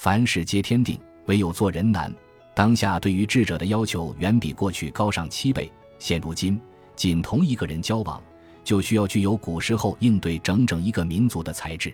凡事皆天定唯有做人难。当下对于智者的要求远比过去高上七倍。现如今仅同一个人交往就需要具有古时候应对整整一个民族的才智。